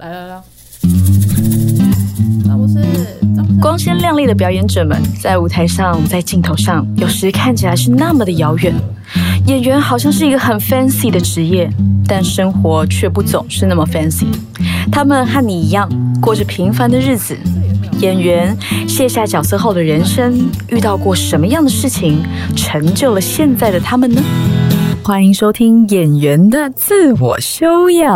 来来来，张博士，张，光鲜亮丽的表演者们，在舞台上，在镜头上，有时看起来是那么的遥远。演员好像是一个很 fancy 的职业，但生活却不总是那么 fancy。他们和你一样，过着平凡的日子。演员卸下角色后的人生，遇到过什么样的事情，成就了现在的他们呢？欢迎收听《演员的自我修养》。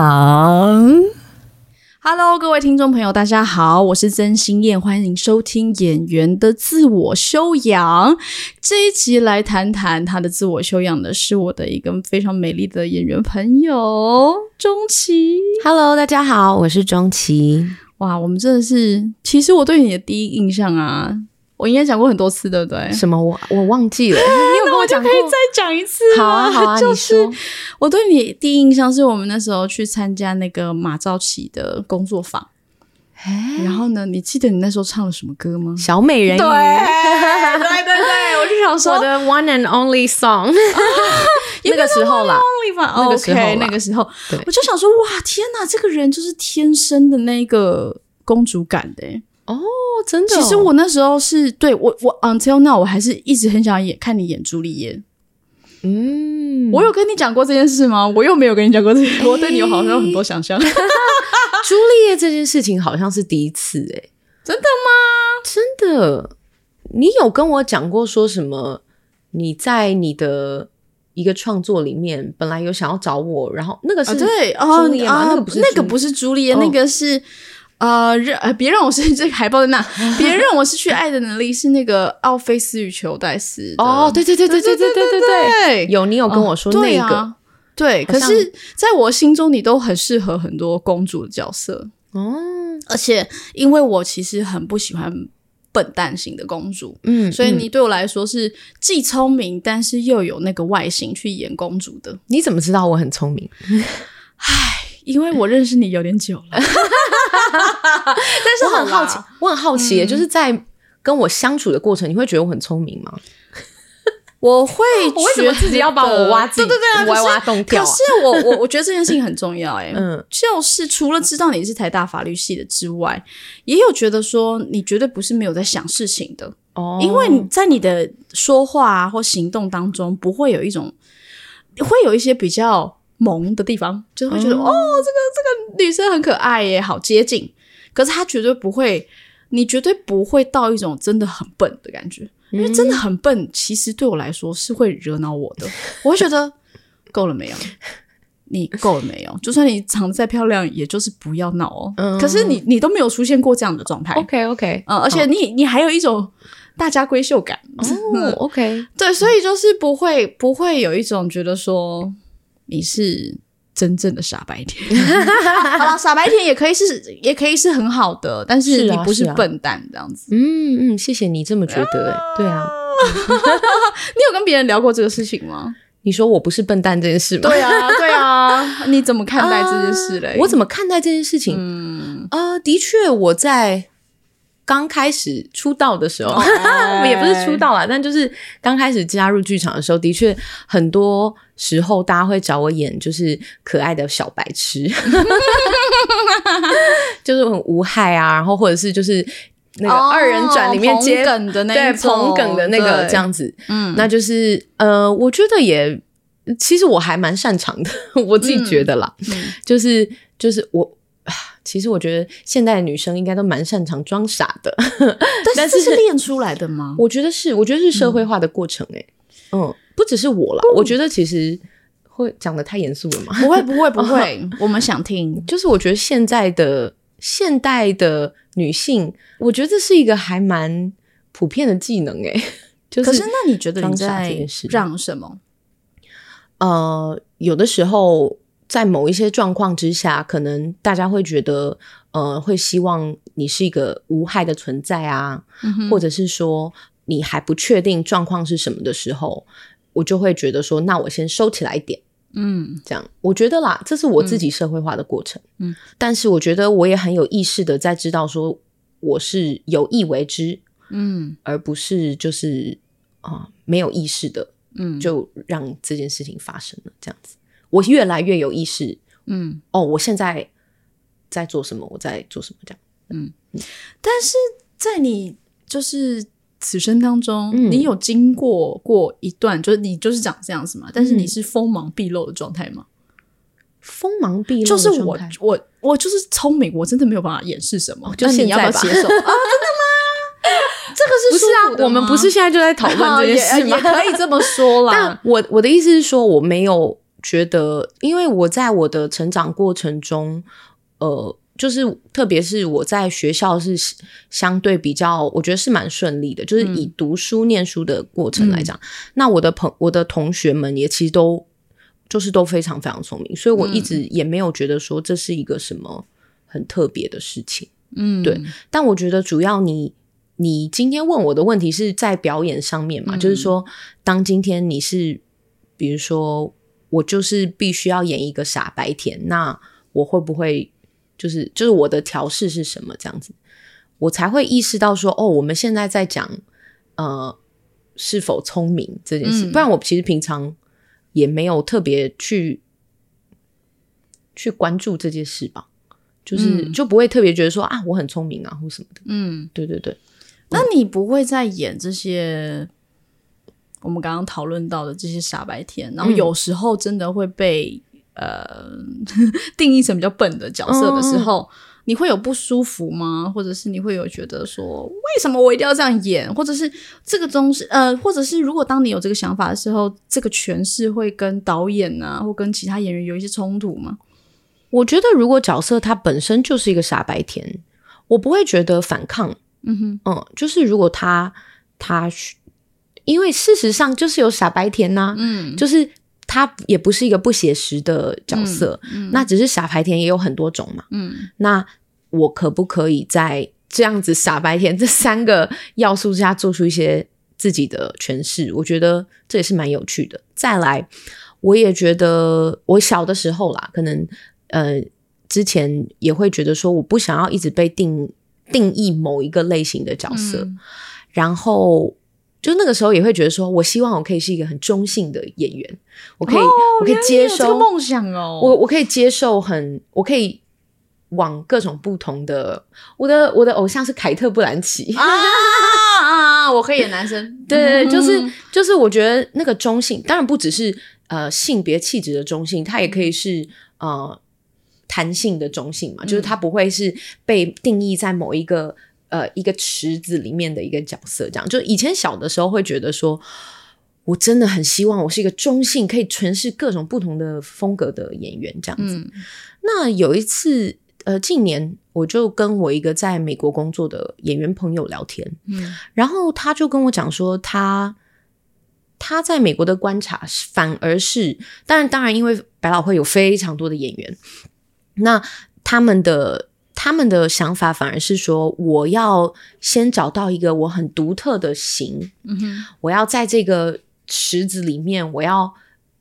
Hello，各位听众朋友，大家好，我是曾心燕，欢迎收听演员的自我修养。这一集来谈谈他的自我修养的是我的一个非常美丽的演员朋友钟琪。Hello，大家好，我是钟琪。哇，我们真的是，其实我对你的第一印象啊，我应该讲过很多次，对不对？什么？我我忘记了，你有跟我讲过？可以再讲一次好啊，好啊，就是。我对你第一印象是我们那时候去参加那个马兆琪的工作坊，然后呢，你记得你那时候唱了什么歌吗？小美人鱼，对 对对，我就想说我的 one and only song，那个时候啦，那那个时候 OK，那个时候。我就想说，哇，天哪，这个人就是天生的那个公主感的欸。哦，真的哦。其实我那时候是对我我 until now 我还是一直很想演看你演朱丽叶。嗯，我有跟你讲过这件事吗？我又没有跟你讲过这件，我对你有好像有很多想象。朱丽叶这件事情好像是第一次哎，真的吗？真的，你有跟我讲过说什么？你在你的一个创作里面本来有想要找我，然后那个是啊，对哦朱丽叶吗？啊那个不是朱那个不是朱丽叶，哦那个是呃，让呃别让我是这个海报在那，别让我失去爱的能力是那个奥菲斯与裘戴斯哦，对对对对对对对对对，有你有跟我说那个。啊。对，可是在我心中，你都很适合很多公主的角色，哦，而且因为我其实很不喜欢笨蛋型的公主，嗯，嗯。所以你对我来说是既聪明，但是又有那个外形去演公主的。你怎么知道我很聪明？因为我认识你有点久了，但是我很好奇，我很好奇耶，就是在跟我相处的过程，你会觉得我很聪明吗？我会 我为什么自己要把我挖对对对啊，挖洞跳？啊可是我我我觉得这件事情很重要、欸，哎，嗯。就是除了知道你是台大法律系的之外，也有觉得说你绝对不是没有在想事情的，哦。因为你在你的说话啊或行动当中，不会有一种会有一些比较萌的地方，就是会觉得、嗯哦，这个这个女生很可爱耶，好接近。可是她绝对不会，你绝对不会到一种真的很笨的感觉，因为真的很笨，其实对我来说是会惹恼我的。我会觉得 够了没有？你够了没有？就算你长得再漂亮，也就是不要闹哦。嗯可是你你都没有出现过这样的状态，OK OK，嗯，而且你你还有一种大家闺秀感，哦 OK，对，所以就是不会不会有一种觉得说你是真正的傻白甜。好了，傻白甜也可以是也可以是很好的，但是你不是笨蛋这样子。嗯嗯，谢谢你这么觉得，哎，对啊，你有跟别人聊过这个事情吗？你说我不是笨蛋这件事吗？对啊，对啊，你怎么看待这件事嘞？我怎么看待这件事情？嗯，呃，的确，我在刚开始出道的时候，哎 也不是出道啦，但就是刚开始加入剧场的时候，的确很多时候大家会找我演就是可爱的小白痴，就是很无害啊，然后或者是就是那个哦二人转里面接、捧梗的那对捧梗的那个对。这样子，嗯。那就是呃，我觉得也其实我还蛮擅长的，我自己觉得啦，嗯。就是就是我。啊其实我觉得现代的女生应该都蛮擅长装傻的，但是这是练出来的吗？我觉得是，我觉得是社会化的过程、欸，哎、嗯，不只是我啦，我觉得其实会讲的太严肃了嘛，不会，不会，不会，我们想听。就是我觉得现在的现代的女性，我觉得这是一个还蛮普遍的技能、欸，哎，就是可是，那你觉得你在让什么？呃，有的时候在某一些状况之下，可能大家会觉得，呃，会希望你是一个无害的存在啊，嗯或者是说你还不确定状况是什么的时候，我就会觉得说，那我先收起来一点。嗯这样，我觉得啦，这是我自己社会化的过程。嗯，但是我觉得我也很有意识的在知道说，我是有意为之，嗯而不是就是啊、没有意识的嗯，就让这件事情发生了。这样子，我越来越有意识。嗯哦，我现在在做什么，我在做什么这样。嗯但是在你就是此生当中，嗯你有经过过一段，就是你就是长这样子嘛，但是你是锋芒毕露的状态吗？锋芒毕露就是我我我就是聪明，我真的没有办法掩饰什么，就那你要不要接受 啊？真的吗？这个是不是啊舒服，的我们不是现在就在讨论这件事吗？也也可以这么说但啦。我我的意思是说，我没有觉得，因为我在我的成长过程中，呃，就是特别是我在学校是相对比较，我觉得是蛮顺利的，就是以读书念书的过程来讲，那我的朋我的同学们也其实都就是都非常非常聪明，所以我一直也没有觉得说这是一个什么很特别的事情。嗯，对但我觉得主要你你今天问我的问题是在表演上面嘛，就是说，当今天你是比如说我就是必须要演一个傻白甜，那我会不会就是就是我的调试是什么这样子，我才会意识到说，哦，我们现在在讲呃是否聪明这件事，嗯。不然我其实平常也没有特别去去关注这件事吧。就是、嗯。就不会特别觉得说啊，我很聪明啊，或什么的。嗯，对对对，那你不会再演这些我们刚刚讨论到的这些傻白甜，然后嗯有时候真的会被、呃 定义成比较笨的角色的时候，你会有不舒服吗？或者是你会有觉得说，为什么我一定要这样演？或者是这个东西，呃，或者是如果当你有这个想法的时候，这个诠释会跟导演啊，或跟其他演员有一些冲突吗？我觉得如果角色他本身就是一个傻白甜，我不会觉得反抗。嗯哼，嗯，就是如果他他因为事实上就是有傻白甜呐、嗯，就是他也不是一个不写实的角色，嗯那只是傻白甜也有很多种嘛。嗯那我可不可以在这样子傻白甜这三个要素之下做出一些自己的诠释？我觉得这也是蛮有趣的。再来，我也觉得我小的时候啦，可能呃之前也会觉得说，我不想要一直被定定义某一个类型的角色，嗯然后。就那个时候也会觉得说，我希望我可以是一个很中性的演员，我可以，我可以接哦原来你有这个收梦想哦，我我可以接受很，我可以往各种不同的。我的我的偶像是凯特·布兰奇，啊！我可以演男生，对，就是嗯就是，我觉得那个中性，当然不只是呃性别气质的中性，它也可以是呃弹性的中性嘛，就是它不会是被定义在某一个呃一个池子里面的一个角色，这样。就以前小的时候会觉得说。我真的很希望我是一个中性，可以诠释各种不同的风格的演员，这样子。嗯那有一次，呃，近年我就跟我一个在美国工作的演员朋友聊天，嗯然后他就跟我讲说他。他在美国的观察是反而是，当然，当然，因为百老汇有非常多的演员，那他们的他们的想法反而是说，我要先找到一个我很独特的型，嗯哼。我要在这个池子里面，我要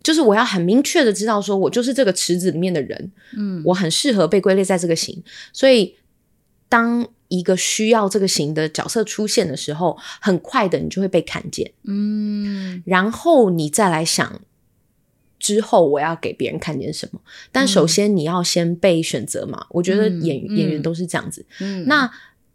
就是我要很明确的知道，说我就是这个池子里面的人，嗯。我很适合被归类在这个型，所以当一个需要这个型的角色出现的时候，很快的你就会被看见，嗯。然后你再来想。之后我要给别人看见什么？但首先你要先被选择嘛。我觉得嗯演、嗯演员都是这样子。嗯，那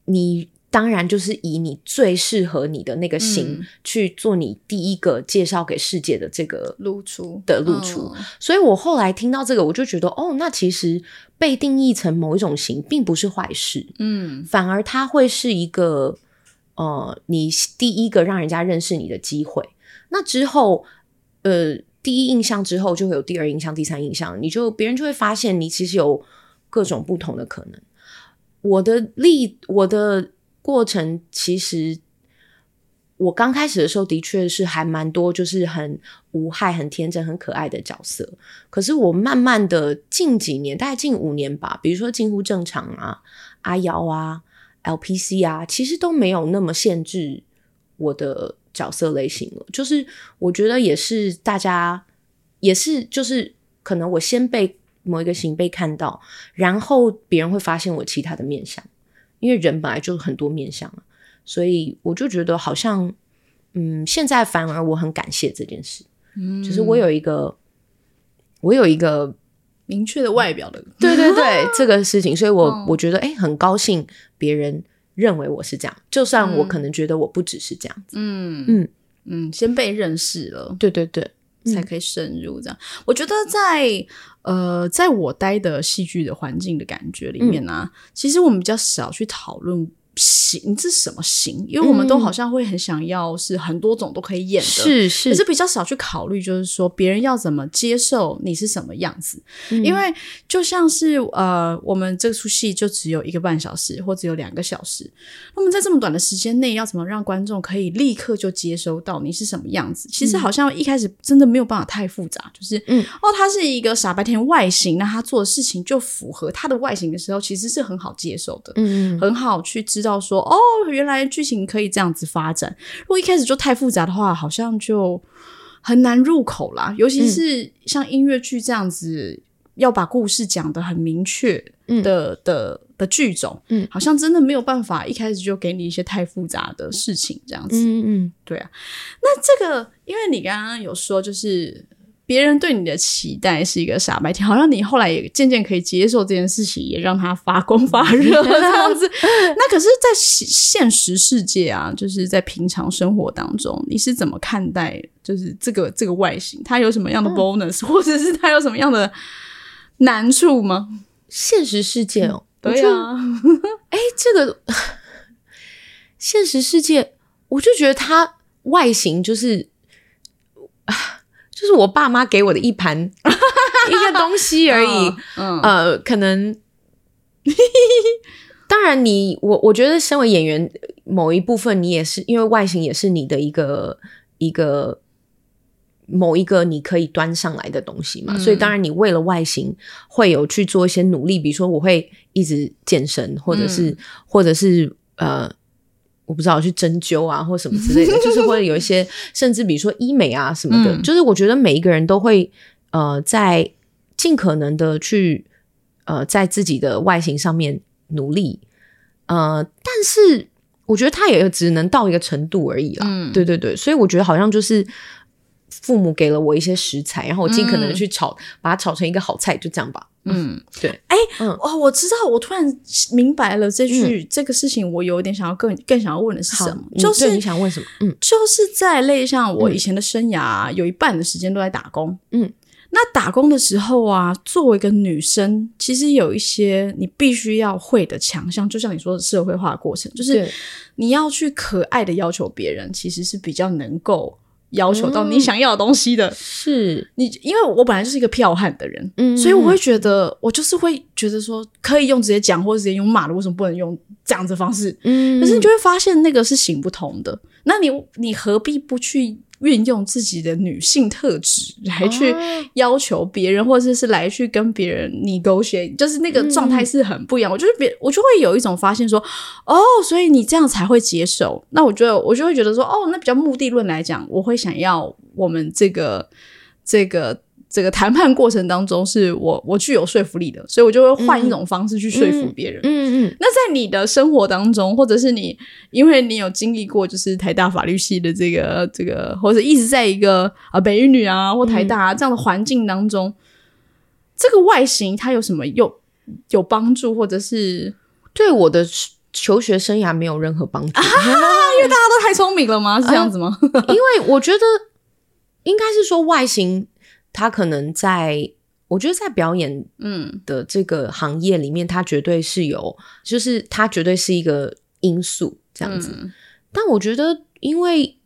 你当然就是以你最适合你的那个型、嗯去做你第一个介绍给世界的这个露出的露出。嗯所以我后来听到这个，我就觉得哦，那其实被定义成某一种型并不是坏事，嗯反而它会是一个呃，你第一个让人家认识你的机会。那之后，呃，第一印象之后就会有第二印象、第三印象，你就别人就会发现你其实有各种不同的可能。我的例，我的过程其实。我刚开始的时候，的确是还蛮多，就是很无害、很天真、很可爱的角色。可是我慢慢的近几年，大概近五年吧，比如说近乎正常啊、阿瑶啊、LPC 啊，其实都没有那么限制我的角色类型了。就是我觉得也是大家也是就是可能我先被某一个型被看到，然后别人会发现我其他的面相，因为人本来就很多面相啊，所以我就觉得好像嗯，现在反而我很感谢这件事。嗯就是我有一个，我有一个明确的外表的，对对对，这个事情，所以我、嗯我觉得哎，很高兴别人认为我是这样，就算我嗯可能觉得我不只是这样子。嗯。嗯。嗯，先被认识了，对对对，才可以深入。这样，我觉得在呃，在我待的戏剧的环境的感觉里面呢、其实我们比较少去讨论型这是什么型，因为我们都嗯。好像会很想要是很多种都可以演的，是是。可是比较少去考虑，就是说别人要怎么接受你是什么样子。嗯。因为就像是呃，我们这出戏就只有一个半小时或只有两个小时，那么在这么短的时间内，要怎么让观众可以立刻就接收到你是什么样子？其实好像一开始真的没有办法太复杂，就是嗯。哦，他是一个傻白甜外形，那他做的事情就符合他的外形的时候，其实是很好接受的。嗯嗯。很好去知道说，哦，原来剧情可以这样子发展。如果一开始就太复杂的话，好像就很难入口啦。尤其是像音乐剧这样子，要把故事讲得很明确的、的的剧种，嗯好像真的没有办法一开始就给你一些太复杂的事情这样子。嗯嗯对啊，那这个，因为你刚刚有说，就是别人对你的期待是一个傻白甜，好像你后来也渐渐可以接受这件事情，也让它发光发热这样子。那可是，在现现实世界啊，就是在平常生活当中，你是怎么看待就是这个这个外形？它有什么样的 bonus，或者是它有什么样的难处吗？现实世界哦，我对就啊，哎，这个 现实世界，我就觉得它外形就是啊，就是我爸妈给我的一盘 一个东西而已。嗯，呃，可能，当然你我我觉得身为演员，某一部分你也是因为外形也是你的一个一个某一个你可以端上来的东西嘛，嗯所以当然你为了外形会有去做一些努力，比如说我会一直健身，或者是、或者是呃。我不知道去针灸啊，或什么之类的，就是会有一些，甚至比如说医美啊什么的，嗯。就是我觉得每一个人都会呃，在尽可能的去呃，在自己的外形上面努力，呃，但是我觉得他也只能到一个程度而已啦。嗯。对对对，所以我觉得好像就是父母给了我一些食材，然后我尽可能的去炒，把它炒成一个好菜，就这样吧。嗯，对，哎、嗯。哦，我知道，我突然明白了这句、这个事情，我有点想要更更想要问的是什么？，就是你想问什么？嗯。就是在类像我以前的生涯啊、有一半的时间都在打工。嗯，那打工的时候啊，作为一个女生，其实有一些你必须要会的强项，就像你说的社会化的过程，就是你要去可爱的要求别人，其实是比较能够要求到嗯你想要的东西的。是，你因为我本来就是一个剽悍的人，嗯所以我会觉得，我就是会觉得说，可以用直接讲或者直接用骂的，为什么不能用这样子的方式？嗯可是你就会发现那个是行不通的。那你你何必不去运用自己的女性特质来去哦要求别人，或者是来去跟别人 negotiate，就是那个状态是很不一样。我就是别我就会有一种发现说，哦，所以你这样才会接受。那我觉得我就会觉得说，哦，那比较目的论来讲，我会想要我们这个这个。这个谈判过程当中，是我我具有说服力的，所以我就会换一种方式去说服别人。嗯嗯那在你的生活当中，或者是你，因为你有经历过就是台大法律系的这个这个，或者一直在一个啊北语女啊或台大、啊这样的环境当中，这个外形它有什么有有帮助，或者是对我的求学生涯没有任何帮助。啊，因为大家都太聪明了吗？是这样子吗？因为我觉得应该是说外形，它可能在我觉得在表演嗯。的这个行业里面，它绝对是有，就是他绝对是一个因素这样子。嗯。但我觉得，因为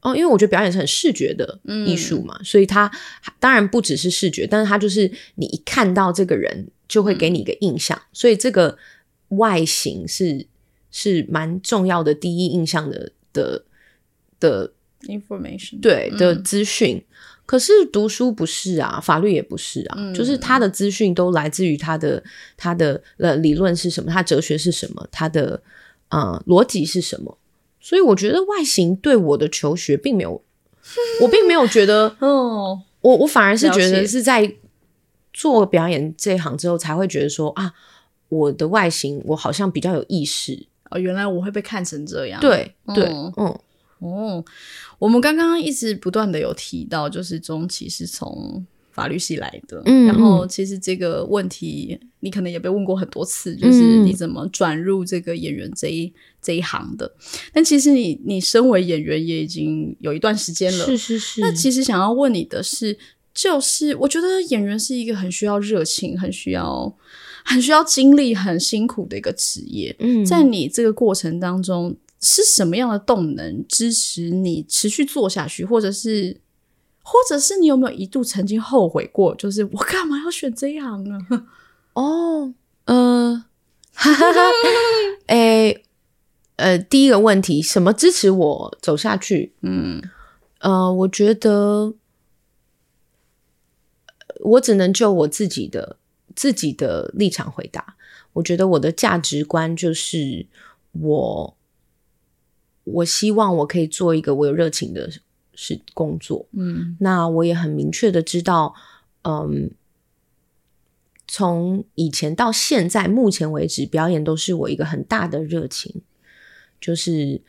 哦，因为我觉得表演是很视觉的艺术嘛，所以它当然不只是视觉，但是它就是你一看到这个人，就会给你一个印象，所以这个外形是是蛮重要的第一印象的的的，information。对的嗯。资讯。可是读书不是啊，法律也不是啊，嗯。就是他的资讯都来自于他的他的呃理论是什么，他哲学是什么，他的呃逻辑是什么。所以我觉得外形对我的求学并没有，我并没有觉得，哦，我我反而是觉得是在做表演这一行之后才会觉得说啊，我的外形我好像比较有意识。哦，原来我会被看成这样，对对，嗯。嗯哦，我们刚刚一直不断的有提到，就是中期是从法律系来的，嗯然后嗯其实这个问题你可能也被问过很多次，就是嗯你怎么转入这个演员这一这一行的？但其实你你身为演员也已经有一段时间了，是是是，那其实想要问你的是，就是我觉得演员是一个很需要热情、很需要、很需要精力、很辛苦的一个职业。嗯在你这个过程当中，是什么样的动能支持你持续做下去，或者是，或者是你有没有一度曾经后悔过，就是我干嘛要选这一行呢？哦，呃，哈哈哈，诶，呃，第一个问题，什么支持我走下去？嗯呃，我觉得我只能就我自己的自己的立场回答。我觉得我的价值观就是我，我希望我可以做一个我有热情的事工作。嗯那我也很明确的知道，嗯，从以前到现在，目前为止，表演都是我一个很大的热情，就是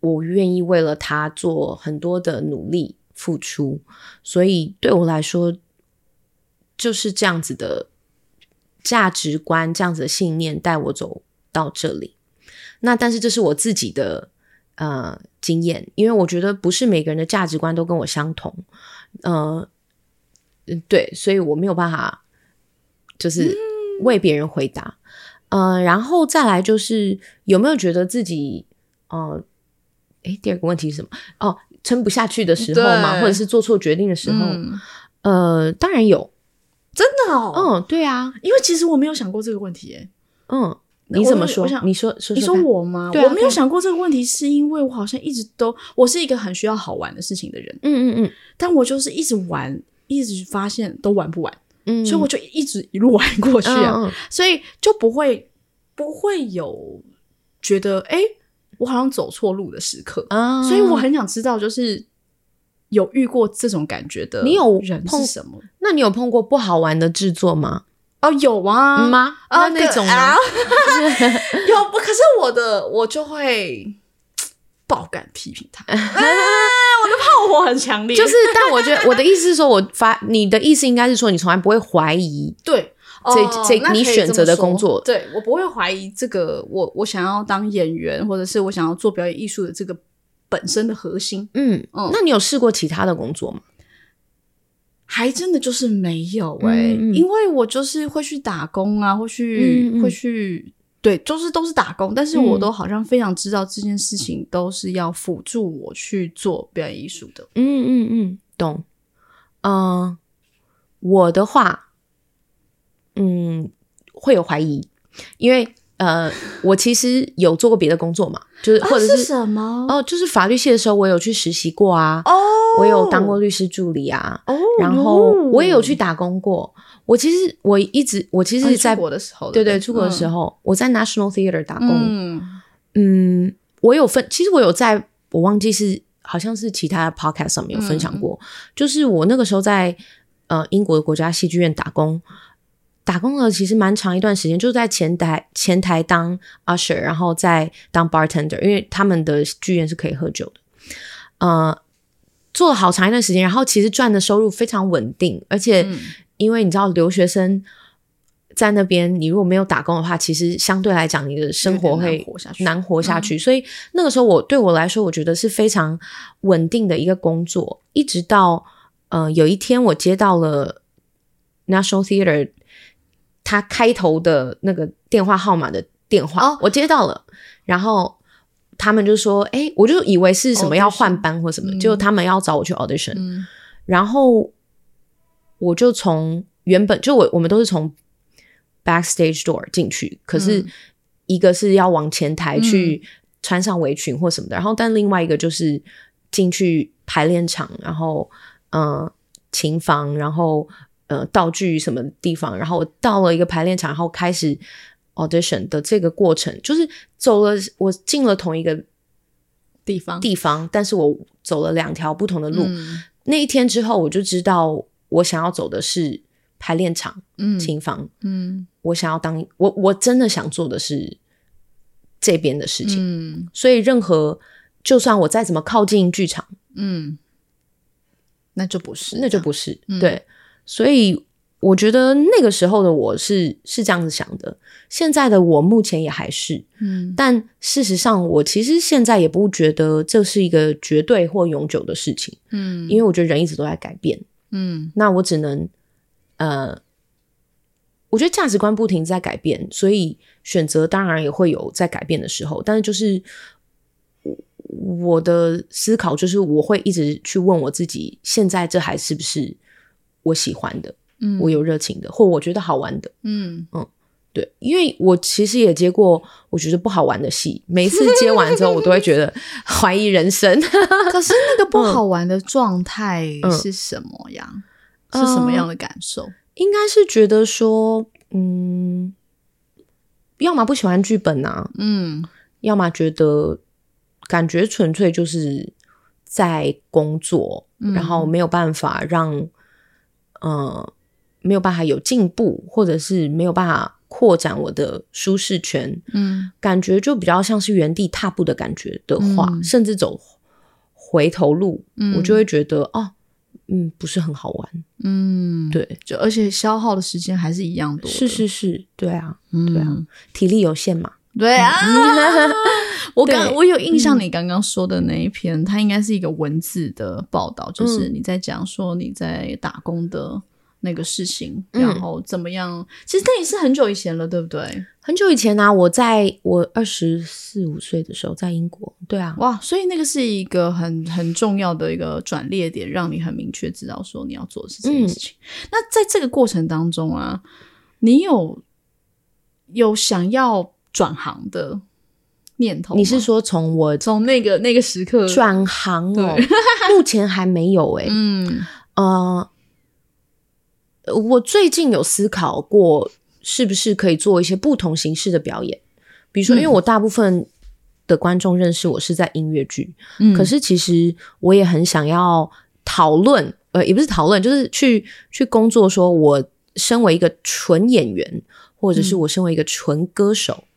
我愿意为了他做很多的努力付出，所以对我来说，就是这样子的价值观，这样子的信念带我走到这里。那但是这是我自己的呃经验，因为我觉得不是每个人的价值观都跟我相同，呃，嗯对，所以我没有办法就是为别人回答，呃，然后再来就是有没有觉得自己呃，诶，第二个问题是什么？哦，撑不下去的时候嘛，或者是做错决定的时候，嗯，呃，当然有，真的哦，嗯，对啊，因为其实我没有想过这个问题，诶。嗯，你怎么说我？想你说说你说我吗？我没有想过这个问题，是因为我好像一直都我是一个很需要好玩的事情的人，嗯嗯嗯但我就是一直玩，一直发现都玩不完，嗯，所以我就一直一路玩过去啊，嗯嗯所以就不会不会有觉得哎、诶我好像走错路的时刻，啊，所以我很想知道，就是有遇过这种感觉的，你有人碰是什么？那你有碰过不好玩的制作吗？哦，有啊，嗯吗？啊，那那种呢？啊 有不？可是我的我就会爆敢批评他，啊、我的炮火很强烈，就是，但我觉得我的意思是说，我发你的意思应该是说，你从来不会怀疑对。这哦这你选择的工作对我不会怀疑这个我我想要当演员，或者是我想要做表演艺术的这个本身的核心，嗯，嗯那你有试过其他的工作吗？还真的就是没有哎、嗯嗯因为我就是会去打工啊，会去、会去，对，就是都是打工，但是我嗯都好像非常知道这件事情都是要辅助我去做表演艺术的。嗯嗯嗯，懂。嗯、我的话，嗯，会有怀疑，因为呃，我其实有做过别的工作嘛，就是或者啊是是什么？哦，就是法律系的时候，我有去实习过啊，哦我有当过律师助理啊，哦，然后我也有去打工过。我其实我一直我其实在出国的时候，对对，出国的时候，我在 National Theatre 打工。嗯，嗯我有分，其实我有在，我忘记是好像是其他的 podcast 上面有分享过，就是我那个时候在呃英国的国家戏剧院打工，打工了其实蛮长一段时间，就是在前台前台当 usher，然后再当 bartender，因为他们的剧院是可以喝酒的，呃。做了好长一段时间，然后其实赚的收入非常稳定，而且嗯因为你知道留学生在那边，你如果没有打工的话，其实相对来讲你的生活会难活下去难活下去。所以那个时候我对我来说，我觉得是非常稳定的一个工作。一直到呃有一天我接到了 National Theatre 他开头的那个电话号码的电话，哦。我接到了，然后。他们就说：“哎、我就以为是什么要换班或什么，嗯结果他们要找我去 audition，、嗯。然后我就从原本就我我们都是从 backstage door 进去，可是嗯一个是要往前台去穿上围裙或什么的，然后但另外一个就是进去排练场，然后呃琴房，然后呃道具什么地方，然后我到了一个排练场，然后开始 audition 的这个过程，就是走了我进了同一个地方地方，但是我走了两条不同的路。嗯那一天之后，我就知道我想要走的是排练场、嗯琴房。嗯我想要当我我真的想做的是这边的事情。嗯所以，任何就算我再怎么靠近剧场，嗯，那就不是，那就不是、嗯对。所以我觉得那个时候的我是是这样子想的，现在的我目前也还是，嗯但事实上我其实现在也不觉得这是一个绝对或永久的事情，嗯因为我觉得人一直都在改变，嗯。那我只能呃，我觉得价值观不停在改变，所以选择当然也会有在改变的时候，但是就是我我的思考就是我会一直去问我自己，现在这还是不是我喜欢的，嗯我有热情的，或我觉得好玩的。嗯嗯对，因为我其实也接过我觉得不好玩的戏，每一次接完之后，我都会觉得 怀疑人生。可是那个不好玩的状态嗯是什么呀？是什么样的感受？应该是觉得说，嗯，要么不喜欢剧本啊，嗯要么觉得感觉纯粹就是在工作，嗯然后没有办法让，呃，没有办法有进步，或者是没有办法扩展我的舒适圈，嗯。感觉就比较像是原地踏步的感觉的话，嗯。甚至走回头路，嗯。我就会觉得哦，嗯，不是很好玩。嗯，对，就而且消耗的时间还是一样多，是是是，对啊，嗯，对啊，体力有限嘛。对啊。我刚我有印象，你刚刚说的那一篇，它应该是一个文字的报道，就是嗯你在讲说你在打工的那个事情，嗯然后怎么样？其实那也是很久以前了，对不对？很久以前呢、我在我二十四五岁的时候，在英国。对啊，哇，所以那个是一个很很重要的一个转捩点，让你很明确知道说你要做的是这件事情。那在这个过程当中啊，你有有想要转行的念头？你是说从我从那个那个时刻转行哦？目前还没有诶、嗯。呃，我最近有思考过，是不是可以做一些不同形式的表演，比如说，因为我大部分的观众认识我是在音乐剧，嗯。可是其实我也很想要讨论，呃，也不是讨论，就是去去工作，说我身为一个纯演员，或者是我身为一个纯歌手，嗯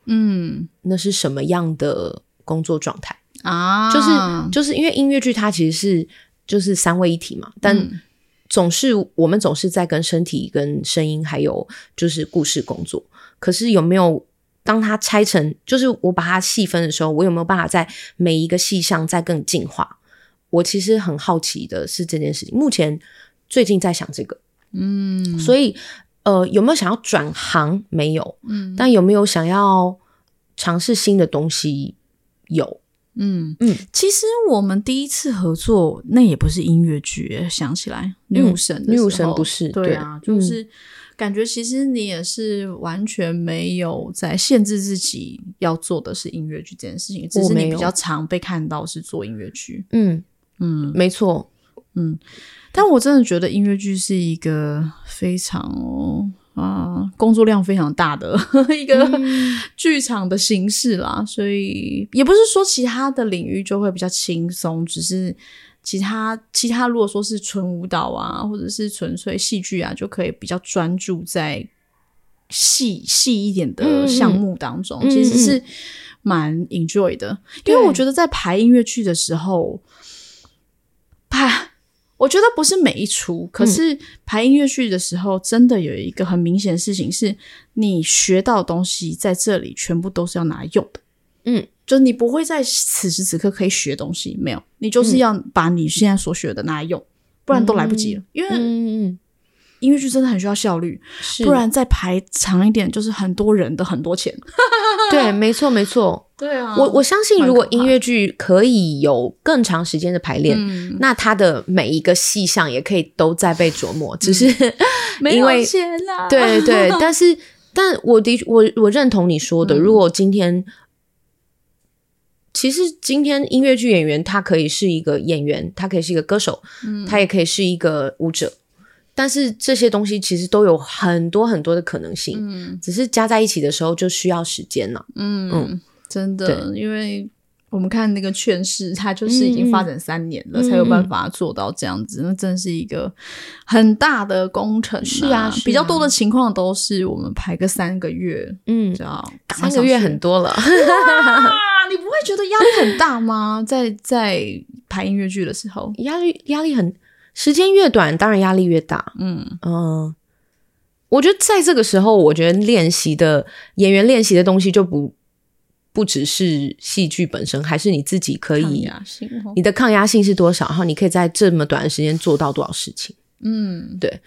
那是什么样的工作状态？啊，就是就是因为音乐剧它其实是就是三位一体嘛，但嗯总是我们总是在跟身体、跟声音还有就是故事工作。可是有没有当它拆成，就是我把它细分的时候，我有没有办法在每一个细项再更进化？我其实很好奇的是这件事情。目前最近在想这个，嗯所以呃，有没有想要转行？没有，嗯。但有没有想要尝试新的东西？有，嗯。嗯，其实我们第一次合作，那也不是音乐剧，想起来女武神女武神不是对啊，就是感觉其实你也是完全没有在限制自己要做的是音乐剧这件事情，只是你比较常被看到是做音乐剧，嗯，嗯。没错，但我真的觉得音乐剧是一个非常哦啊、工作量非常大的 一个嗯。剧场的形式啦，所以也不是说其他的领域就会比较轻松，只是其他其他如果说是纯舞蹈啊，或者是纯粹戏剧啊，就可以比较专注在细细一点的项目当中，嗯嗯其实是蛮 enjoy 的，因为我觉得在排音乐剧的时候，排。我觉得不是每一出，可是排音乐剧的时候，真的有一个很明显的事情是，你学到的东西在这里全部都是要拿来用的。嗯，就你不会在此时此刻可以学东西，没有，你就是要把你现在所学的拿来用，不然都来不及了。因为音乐剧真的很需要效率，是不然再排长一点，就是很多人的很多钱。对，没错没错。对啊我我相信，如果音乐剧可以有更长时间的排练，嗯那它的每一个细项也可以都在被琢磨。只是 没有因为钱啦，对对，但是但我的我我认同你说的，嗯如果今天。其实今天音乐剧演员他可以是一个演员，他可以是一个歌手，嗯他也可以是一个舞者，但是这些东西其实都有很多很多的可能性，嗯只是加在一起的时候就需要时间了。嗯，真的，因为我们看那个劝世，它就是已经发展三年了，嗯才有办法做到这样子，那真的是一个很大的工程、是啊是啊比较多的情况都是我们排个三个月，嗯就，要赶快三个月很多了。啊！你不会觉得压力很大吗？在在排音乐剧的时候，压力压力很，时间越短，当然压力越大。嗯，嗯，我觉得在这个时候，我觉得练习的演员练习的东西就不不只是戏剧本身，还是你自己可以，哦你的抗压性是多少，然后你可以在这么短的时间做到多少事情，嗯对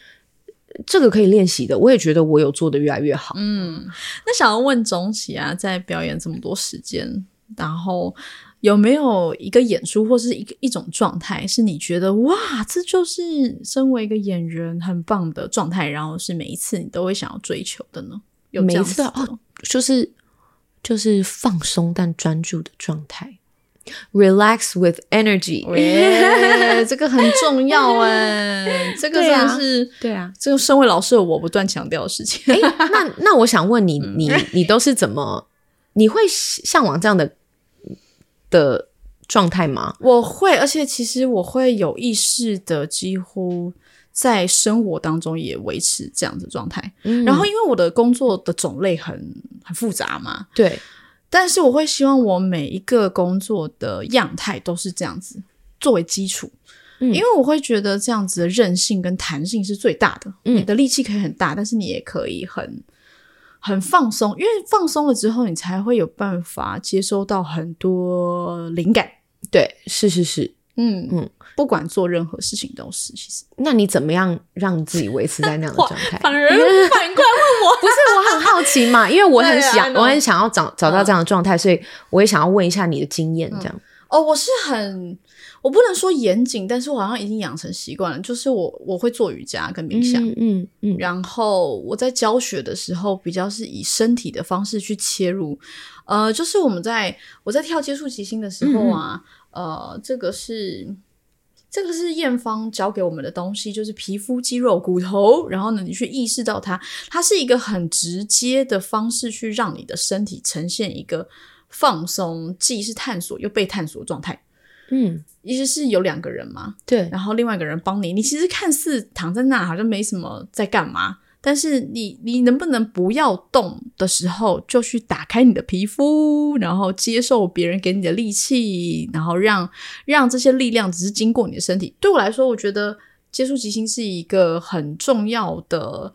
这个可以练习的。我也觉得我有做的越来越好。嗯。那想要问钟琪啊，在表演这么多时间，然后有没有一个演出或是一个一种状态，是你觉得哇，这就是身为一个演员很棒的状态，然后是每一次你都会想要追求的呢？有这每一样子的次哦，就是就是放松但专注的状态，relax with energy。喂，这个很重要哎，这个是对啊，这个身为老师的我不断强调的事情。哎，那那我想问你，你你都是怎么？你会向往这样的的状态吗？我会，而且其实我会有意识的，几乎在生活当中也维持这样子的状态。嗯然后，因为我的工作的种类很很复杂嘛，对，但是我会希望我每一个工作的样态都是这样子作为基础。嗯因为我会觉得这样子的韧性跟弹性是最大的，嗯你的力气可以很大，但是你也可以很很放松，因为放松了之后，你才会有办法接收到很多灵感。对，是是是。嗯嗯嗯，不管做任何事情都是，其实那你怎么样让自己维持在那样的 状态？反而反过来问我，不是，我很好奇嘛，因为我很想，我很想要找找到这样的状态，所以我也想要问一下你的经验，这样。哦，我是很，我不能说严谨，但是我好像已经养成习惯了，就是我我会做瑜伽跟冥想，嗯嗯嗯然后我在教学的时候比较是以身体的方式去切入，呃，就是我们在我在跳接触即兴的时候啊，呃，这个是。这个是验方教给我们的东西，就是皮肤、肌肉、骨头，然后呢，你去意识到它，它是一个很直接的方式去让你的身体呈现一个放松，既是探索又被探索的状态。嗯，意思是有两个人嘛，对，然后另外一个人帮你，你其实看似躺在那好像没什么在干嘛，但是你你能不能不要动的时候，就去打开你的皮肤，然后接受别人给你的力气，然后让让这些力量只是经过你的身体。对我来说，我觉得接触即兴是一个很重要的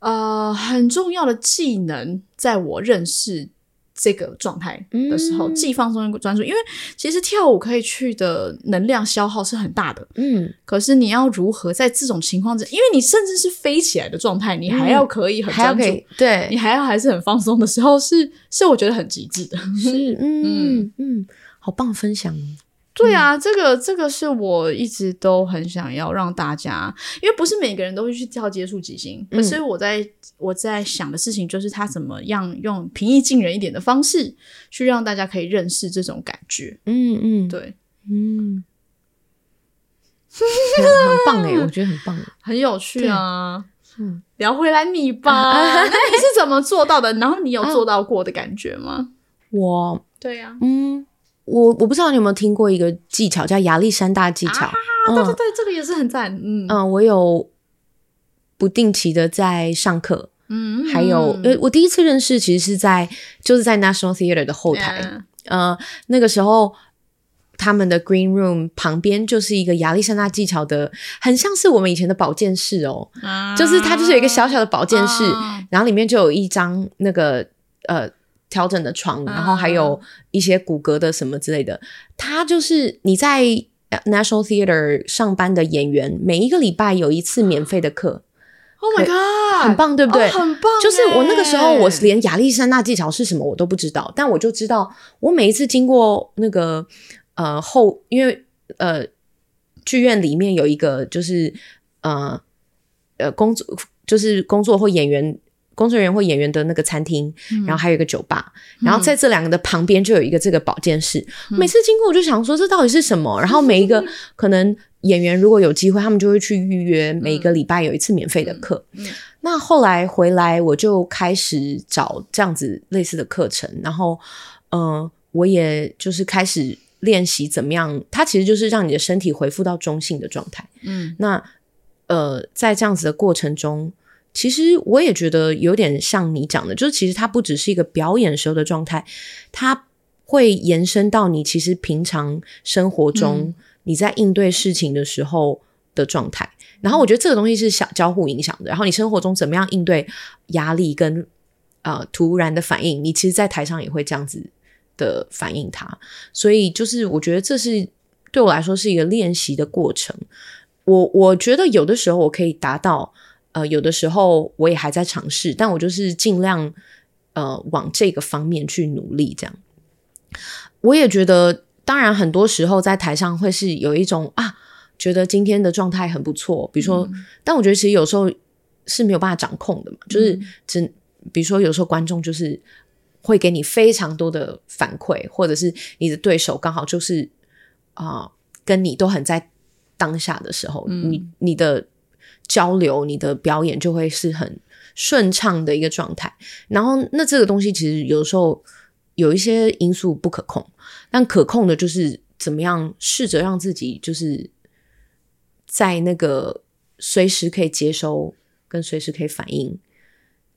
呃很重要的技能，在我认识。这个状态的时候，嗯既放松又专注，因为其实跳舞可以去的能量消耗是很大的。嗯，可是你要如何在这种情况之，因为你甚至是飞起来的状态，你还要可以很专注，对你，还要还是很放松的时候，是是我觉得很极致的。是，嗯 嗯，好棒分享哦。对啊，这个这个是我一直都很想要让大家，因为不是每个人都会去跳接触即兴，可是我在我在想的事情就是他怎么样用平易近人一点的方式，去让大家可以认识这种感觉。嗯嗯，对，嗯，很很棒哎，我觉得很棒。很有趣啊。嗯，聊回来你吧，那你是怎么做到的？然后你有做到过的感觉吗？我对呀、嗯，我我不知道你有没有听过一个技巧叫亚历山大技巧。啊，嗯对对对，这个也是很赞。嗯嗯，我有不定期的在上课，嗯还有呃，我第一次认识其实是在就是在 National Theatre 的后台，嗯呃，那个时候他们的 Green Room 旁边就是一个亚历山大技巧的，很像是我们以前的保健室哦，啊就是它就是有一个小小的保健室，啊然后里面就有一张那个呃调整的床，然后还有一些骨骼的什么之类的。他就是你在呃 National Theatre 上班的演员，每一个礼拜有一次免费的课，，Oh my god，很棒，对不对？哦很棒。就是我那个时候，我连亚历山大技巧是什么我都不知道，但我就知道，我每一次经过那个呃后，因为呃剧院里面有一个就是呃呃工作就是工作或演员。工作人员或演员的那个餐厅，然后还有一个酒吧，然后在这两个的旁边就有一个这个保健室。每次经过我就想说这到底是什么？然后每一个 可能演员如果有机会，他们就会去预约每一个礼拜有一次免费的课。那后来回来，我就开始找这样子类似的课程，然后，呃，我也就是开始练习怎么样，它其实就是让你的身体恢复到中性的状态。嗯那，呃，在这样子的过程中，其实我也觉得有点像你讲的，就是其实它不只是一个表演时候的状态，它会延伸到你其实平常生活中、你在应对事情的时候，的状态。然后我觉得这个东西是相交互影响的。然后你生活中怎么样应对压力跟呃突然的反应，你其实，在台上也会这样子的反应它。所以就是我觉得这是对我来说是一个练习的过程。我我觉得有的时候我可以达到，呃，有的时候我也还在尝试，但我就是尽量呃往这个方面去努力。这样，我也觉得，当然很多时候在台上会是有一种啊。觉得今天的状态很不错，比如说，但我觉得其实有时候是没有办法掌控的嘛，就是只比如说有时候观众就是会给你非常多的反馈，或者是你的对手刚好就是啊跟你都很在当下的时候，你你的交流、你的表演就会是很顺畅的一个状态。然后那这个东西其实有时候有一些因素不可控，但可控的就是怎么样试着让自己就是。在那个随时可以接收跟随时可以反应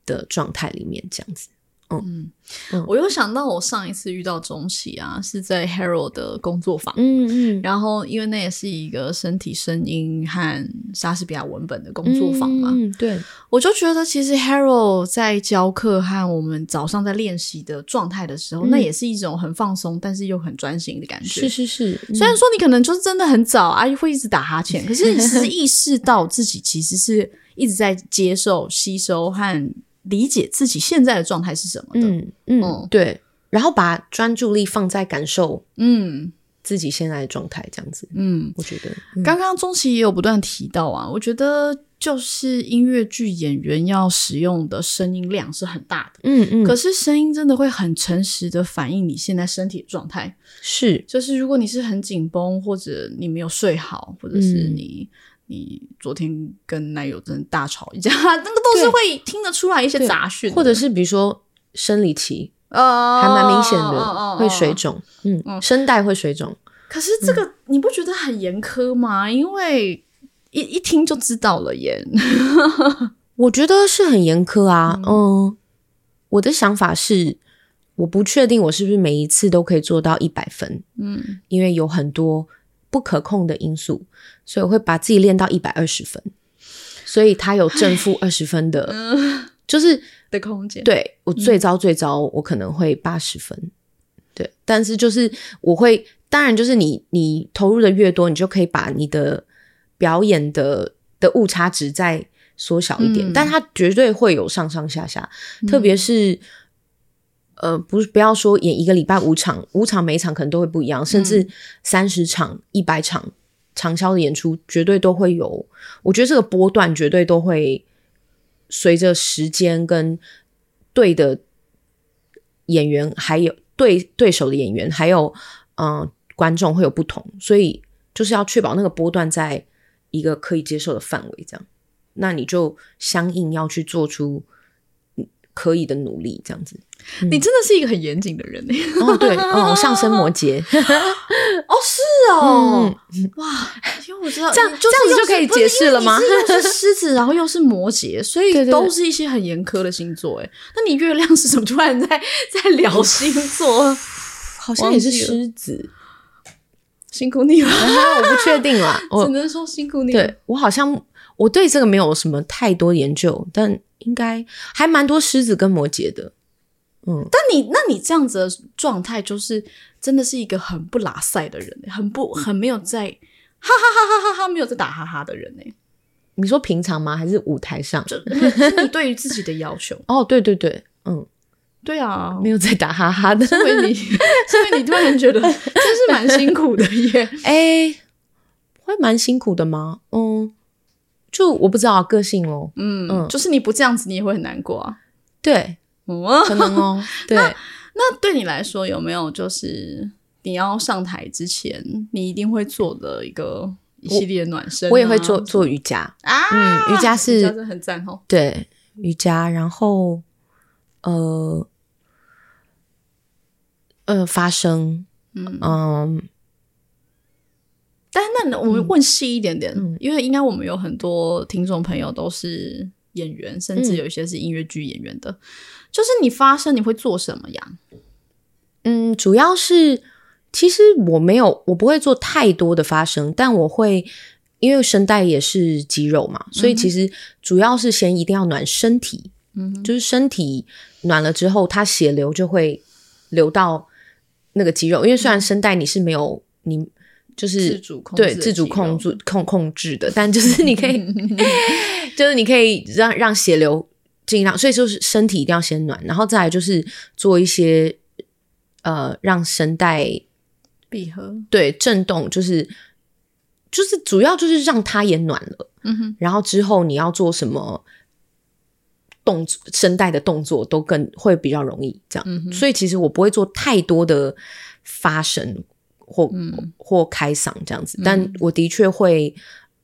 的状态里面，这样子。嗯嗯，我又想到我上一次遇到钟启啊，是在 Harold 的工作坊。嗯嗯，然后因为那也是一个身体声音和莎士比亚文本的工作坊嘛。嗯，对，我就觉得其实 Harold 在教课和我们早上在练习的状态的时候，那也是一种很放松，但是又很专心的感觉。是是是，虽然说你可能就是真的很早啊，会一直打哈欠，可是你是意识到自己其实是一直在接受、吸收和。理解自己现在的状态是什么的，嗯嗯，对，然后把专注力放在感受，嗯，自己现在的状态，这样子，嗯，我觉得刚刚钟琪也有不断提到啊，我觉得就是音乐剧演员要使用的声音量是很大的，嗯嗯，可是声音真的会很诚实的反映你现在身体的状态，是，就是如果你是很紧绷，或者你没有睡好，或者是你。你昨天跟男友真的大吵一架，那个都是会听得出来一些杂讯，或者是比如说生理期，呃，还蛮明显的，会水肿，嗯，声带会水肿。可是这个你不觉得很严苛吗？因为一一听就知道了耶。我觉得是很严苛啊。嗯，我的想法是，我不确定我是不是每一次都可以做到一百分。嗯，因为有很多。不可控的因素，所以我会把自己练到一百二十分，所以他有正负二十分的，就是的空间。对我最糟最糟，我可能会八十分。对，但是就是我会，当然就是你你投入的越多，你就可以把你的表演的的误差值再缩小一点，但它绝对会有上上下下，特别是。呃，不是，不要说演一个礼拜五场，五场每场可能都会不一样，甚至三十场、一百场长销的演出，绝对都会有。我觉得这个波段绝对都会随着时间跟对的演员，还有对对手的演员，还有嗯观众会有不同，所以就是要确保那个波段在一个可以接受的范围，这样，那你就相应要去做出可以的努力，这样子。你真的是一个很严谨的人哦，对，哦，上升摩羯，哦，是哦，哇，因为我知道这样这样子就可以解释了吗？又是狮子，然后又是摩羯，所以都是一些很严苛的星座。哎，那你月亮是什么？突然在在聊星座，好像也是狮子，辛苦你了，我不确定了，我只能说辛苦你。对我好像我对这个没有什么太多研究，但应该还蛮多狮子跟摩羯的。嗯，但你那你这样子的状态，就是真的是一个很不拉塞的人，很不很没有在哈哈哈哈哈哈没有在打哈哈的人呢。你说平常吗？还是舞台上？是你对于自己的要求？哦，对对对，嗯，对啊，没有在打哈哈的。所以你，所以你突然觉得真是蛮辛苦的耶？哎，会蛮辛苦的吗？嗯，就我不知道个性哦。嗯嗯，就是你不这样子，你也会很难过啊。对。可能哦，对。那对你来说，有没有就是你要上台之前，你一定会做的一个一系列暖身？我也会做做瑜伽啊，嗯，瑜伽是很赞哦。对，瑜伽，然后呃呃发声，嗯嗯。但那我们问细一点点，因为应该我们有很多听众朋友都是演员，甚至有一些是音乐剧演员的。就是你发声，你会做什么呀？嗯，主要是其实我没有，我不会做太多的发声，但我会因为声带也是肌肉嘛，所以其实主要是先一定要暖身体，嗯就是身体暖了之后，它血流就会流到那个肌肉。因为虽然声带你是没有你就是自主控制对自主控制控控制的，但就是你可以，就是你可以让让血流尽量，所以就是身体一定要先暖，然后再来就是做一些呃让声带闭合，对震动，就是就是主要就是让它也暖了。嗯哼，然后之后你要做什么动作声带的动作都更会比较容易这样。嗯哼所以其实我不会做太多的发声或、嗯或开嗓这样子，但我的确会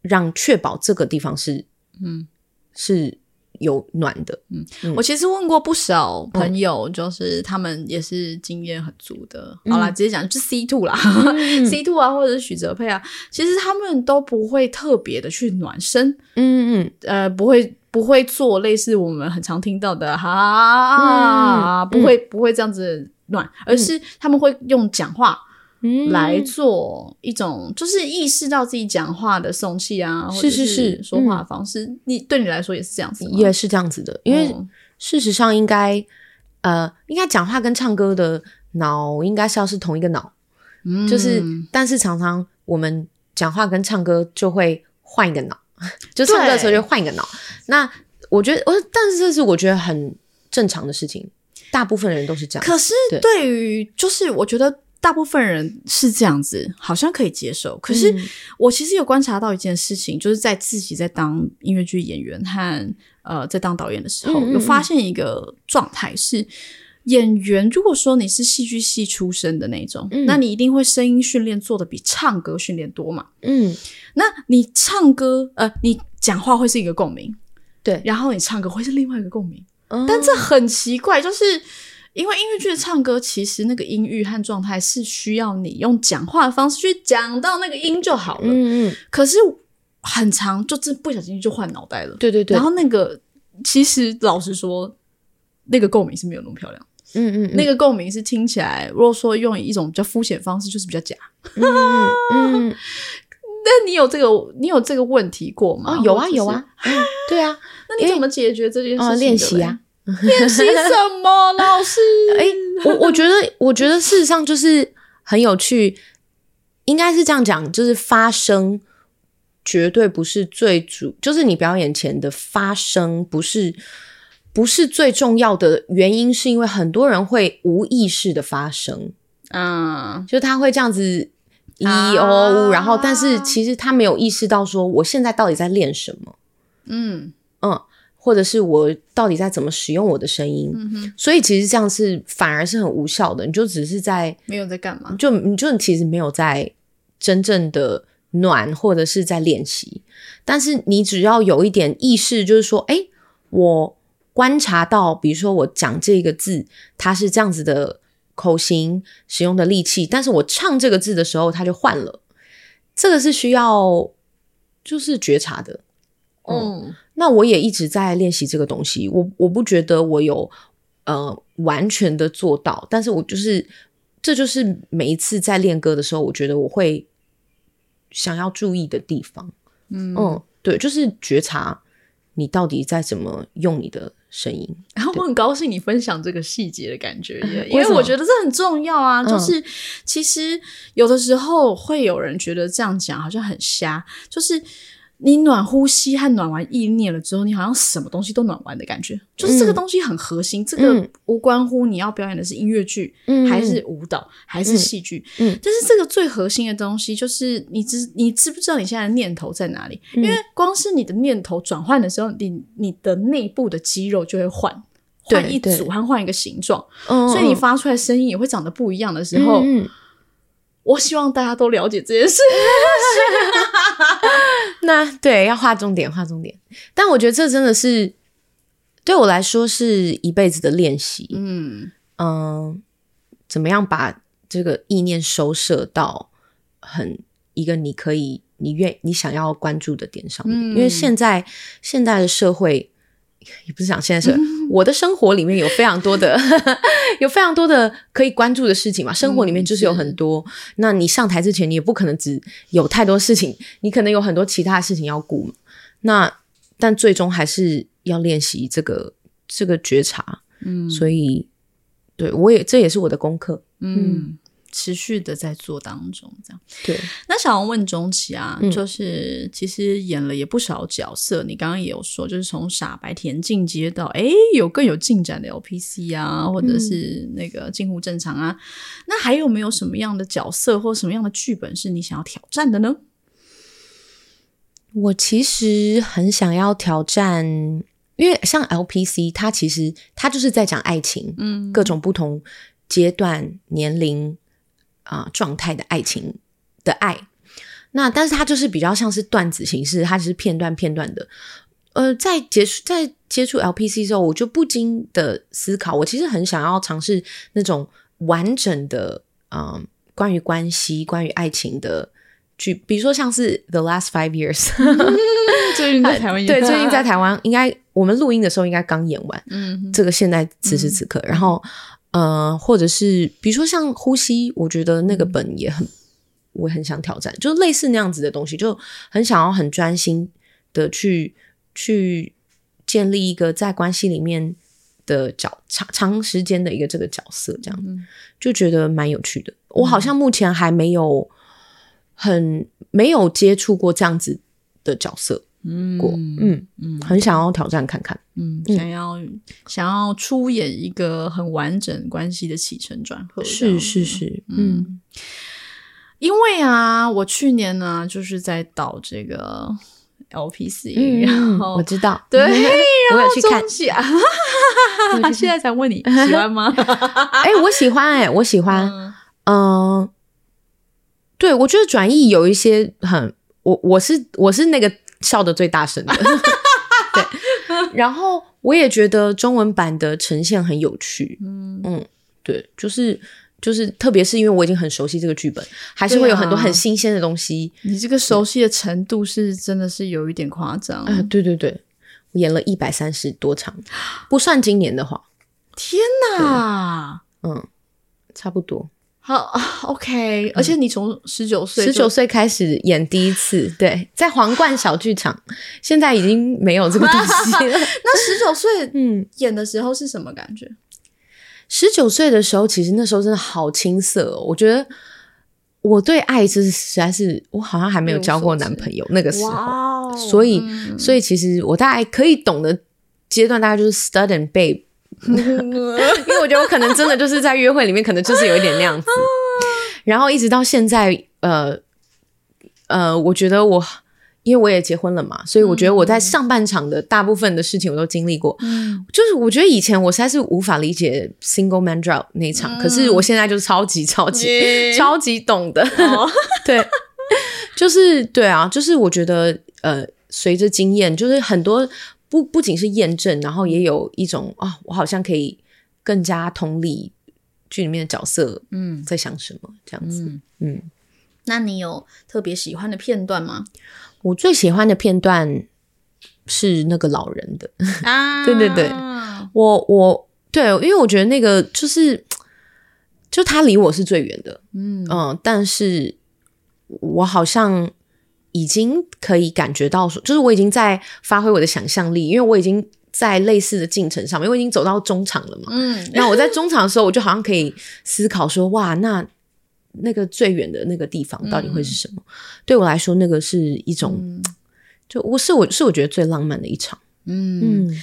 让确保这个地方是嗯。是有暖的。嗯我其实问过不少朋友，就是他们也是经验很足的。好啦，直接讲就是 C two 啦、c two 啊，或者是许哲佩啊，其实他们都不会特别的去暖身，嗯嗯呃，不会不会做类似我们很常听到的哈，嗯不会不会这样子暖，而是他们会用讲话。嗯来做一种，就是意识到自己讲话的送气啊，或者是是是说话的方式。你对你来说也是这样子？也是这样子的，因为嗯事实上应该呃，应该讲话跟唱歌的脑应该是要是同一个脑。嗯就是，但是常常我们讲话跟唱歌就会换一个脑，就唱歌的时候就换一个脑。那我觉得，我但是这是我觉得很正常的事情，大部分人都是这样。可是对对于就是我觉得大部分人是这样子，好像可以接受。可是嗯我其实有观察到一件事情，就是在自己在当音乐剧演员和呃在当导演的时候，嗯嗯嗯有发现一个状态是。演员，如果说你是戏剧系出身的那种，嗯那你一定会声音训练做的比唱歌训练多嘛？嗯，那你唱歌，呃，你讲话会是一个共鸣，对然后你唱歌会是另外一个共鸣，嗯但这很奇怪，就是因为音乐剧的唱歌，其实那个音域和状态是需要你用讲话的方式去讲到那个音就好了。嗯嗯，可是很长，就真不小心就换脑袋了。对对对，然后那个其实老实说，那个共鸣是没有那么漂亮。嗯嗯那个共鸣是听起来，如果说用一种比较肤浅方式，就是比较假。嗯嗯，但你有这个，你有这个问题过吗？哦，有啊有啊，嗯对啊，那你怎么解决这件事啊，练习啊。练习什么？老师？哎、我我觉得，我觉得事实上就是很有趣，应该是这样讲，就是发声绝对不是最主，就是你表演前的发声不是不是最重要的原因，是因为很多人会无意识的发声，嗯，就他会这样子。一啊哦，然后但是其实他没有意识到说我现在到底在练什么，嗯嗯，或者是我到底在怎么使用我的声音，嗯，所以其实这样是反而是很无效的，你就只是在没有在干嘛？就你就其实没有在真正的暖或者是在练习，但是你只要有一点意识，就是说，哎，我观察到，比如说我讲这个字，它是这样子的口型使用的力气，但是我唱这个字的时候，它就换了，这个是需要就是觉察的。嗯那我也一直在练习这个东西，我我不觉得我有呃完全的做到，但是我就是这就是每一次在练歌的时候，我觉得我会想要注意的地方。嗯嗯，对，就是觉察你到底在怎么用你的声音。然后我很高兴你分享这个细节的感觉耶，因为我觉得这很重要啊。嗯就是其实有的时候会有人觉得这样讲好像很瞎，就是你暖呼吸和暖完意念了之后，你好像什么东西都暖完的感觉。就是这个东西很核心，这个嗯无关乎你要表演的是音乐剧，嗯还是舞蹈，还是戏剧。嗯但是这个最核心的东西，就是你知你知不知道你现在的念头在哪里？因为光是你的念头转换的时候，你你的内部的肌肉就会换。换一组和换一个形状，嗯所以你发出来声音也会长得不一样的时候，我希望大家都了解这件事。那对要划重点，划重点。但我觉得这真的是对我来说是一辈子的练习。嗯嗯，怎么样把这个意念收摄到很一个你可以、你愿、你想要关注的点上面？嗯因为现在现在的社会也不是讲现在是、我的生活里面有非常多的 有非常多的可以关注的事情嘛，生活里面就是有很多。那你上台之前，你也不可能只有太多事情，你可能有很多其他的事情要顾嘛。那但最终还是要练习这个这个觉察，嗯所以对我也这也是我的功课。嗯，持续的在做当中，这样。对，那想要问钟琪啊，嗯就是其实演了也不少角色，你刚刚也有说，就是从傻白甜进阶到哎有更有进展的 LPC 啊，或者是那个近乎正常啊，那还有没有什么样的角色或什么样的剧本是你想要挑战的呢？我其实很想要挑战，因为像 LPC，它其实它就是在讲爱情，嗯各种不同阶段、年龄啊、状态的爱情的爱。那但是它就是比较像是段子形式，它只是片段片段的。呃，在结束在接触 LPC 之后，我就不禁的思考，我其实很想要尝试那种完整的，嗯、关于关系、关于爱情的剧，比如说像是《The Last Five Years》，最近在台湾演对，最近在台湾，应该我们录音的时候应该刚演完，嗯这个现在此时此刻，然后呃，或者是比如说像呼吸，我觉得那个本也很，我很想挑战，就是类似那样子的东西，就很想要很专心的去去建立一个在关系里面的角长长时间的一个这个角色，这样、嗯就觉得蛮有趣的。我好像目前还没有很没有接触过这样子的角色嗯过，嗯嗯很想要挑战看看。嗯，嗯。想要想要出演一个很完整关系的起承转合，是是是，嗯。嗯，因为啊，我去年呢就是在导这个 LPC，、然嗯，后我知道，对，我有去看。现在才问你喜欢吗？哎、我喜欢、哎，我喜欢，嗯。嗯、对我觉得转译有一些很，我我是我是那个笑的最大声的，对，然后我也觉得中文版的呈现很有趣，嗯。嗯，对，就是就是，特别是因为我已经很熟悉这个剧本，还是会有很多很新鲜的东西，你这个熟悉的程度是真的是有一点夸张。啊、对对对，我演了一百三十多场，不算今年的话，天哪！嗯，差不多。好，OK，而且你从十九岁就，十九岁开始演第一次，对，在皇冠小剧场，现在已经没有这个 东西了。那十九岁嗯，演的时候是什么感觉？十九岁的时候，其实那时候真的好青涩、哦，我觉得我对爱就是实在是，我好像还没有交过男朋友那个时候，哦所以，嗯所以其实我大概可以懂的阶段，大概就是 stud and babe，因为我觉得我可能真的就是在约会里面，可能就是有一点那样子。然后一直到现在，呃呃，我觉得我因为我也结婚了嘛，所以我觉得我在上半场的大部分的事情我都经历过。嗯就是我觉得以前我实在是无法理解 single man drop 那一场，可是我现在就是超级超级、超级懂的。哦对，就是对啊，就是我觉得呃，随着经验，就是很多不不仅是验证，然后也有一种啊，我好像可以更加同理剧里面的角色嗯。在想什么这样子。嗯，嗯，那你有特别喜欢的片段吗？我最喜欢的片段是那个老人的，啊。对对对。我我对，因为我觉得那个就是，就他离我是最远的，嗯。嗯，但是我好像已经可以感觉到说，就是我已经在发挥我的想象力，因为我已经在类似的进程上面，我已经走到中场了嘛。嗯那我在中场的时候，我就好像可以思考说，哇，那那个最远的那个地方到底会是什么？对我来说，那个是一种，就我是我是我觉得最浪漫的一场。嗯，嗯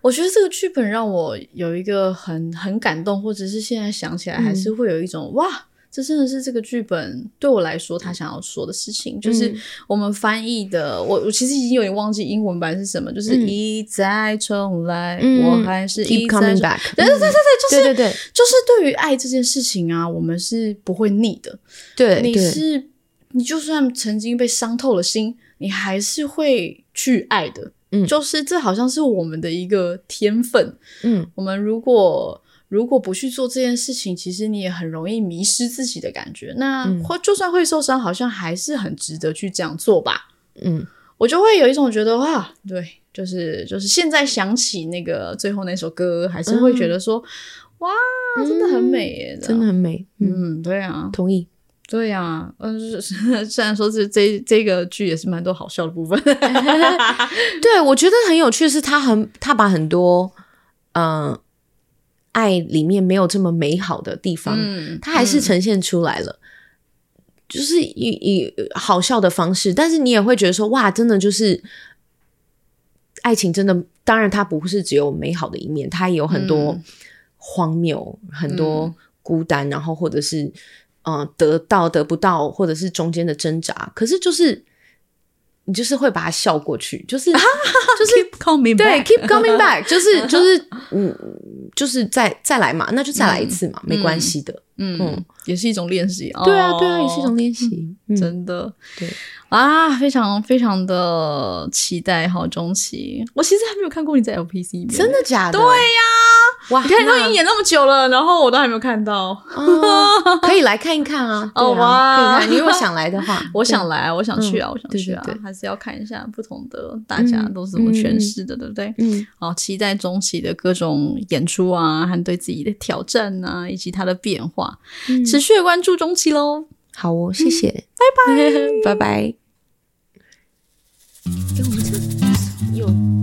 我觉得这个剧本让我有一个很很感动，或者是现在想起来还是会有一种、哇。这真的是这个剧本对我来说，他想要说的事情，就是嗯我们翻译的。我我其实已经有点忘记英文版是什么，就是嗯一再重来，嗯我还是一 keep 再 coming 重 back，对对对对对，就是对对对就是对于爱这件事情啊，我们是不会腻的。你对你是你就算曾经被伤透了心，你还是会去爱的。嗯就是这好像是我们的一个天分。嗯我们如果如果不去做这件事情，其实你也很容易迷失自己的感觉。那嗯或就算会受伤，好像还是很值得去这样做吧。嗯我就会有一种觉得哇，对，就是就是现在想起那个最后那首歌，还是会觉得说，哇，真的很美耶，真的很美。嗯，对啊，同意。对呀，嗯，虽然说这这这个剧也是蛮多好笑的部分，对我觉得很有趣，是他很他把很多嗯爱里面没有这么美好的地方，它还是呈现出来了，就是以以好笑的方式，但是你也会觉得说哇，真的就是爱情真的，当然它不是只有美好的一面，它也有很多荒谬，很多孤单，然后或者是。嗯，得到得不到，或者是中间的挣扎，可是就是你就是会把它笑过去，就是 就是 keep coming 对 keep coming back，就是就是嗯，就是再再来嘛，那就再来一次嘛，没关系的，嗯，也是一种练习，对啊对啊，也是一种练习，真的。对。啊，非常非常的期待好中期，我其实还没有看过你在 LPC，真的假的？对呀。哇！你看都已经演那么久了，然后我都还没有看到，可以来看一看啊！哦哇，可以看。你如果想来的话，我想来，我想去啊，我想去啊，还是要看一下不同的大家都是怎么诠释的，对不对？嗯，好，期待中期的各种演出啊，和对自己的挑战啊，以及他的变化，持续的关注中期喽。好哦，谢谢，拜拜，拜拜。给我们这有。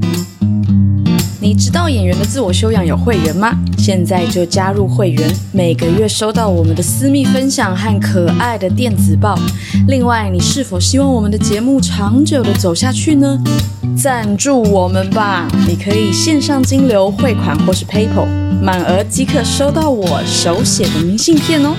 你知道演员的自我修养有会员吗？现在就加入会员，每个月收到我们的私密分享和可爱的电子报。另外，你是否希望我们的节目长久的走下去呢？赞助我们吧！你可以线上金流汇款或是 PayPal，满额即可收到我手写的明信片哦。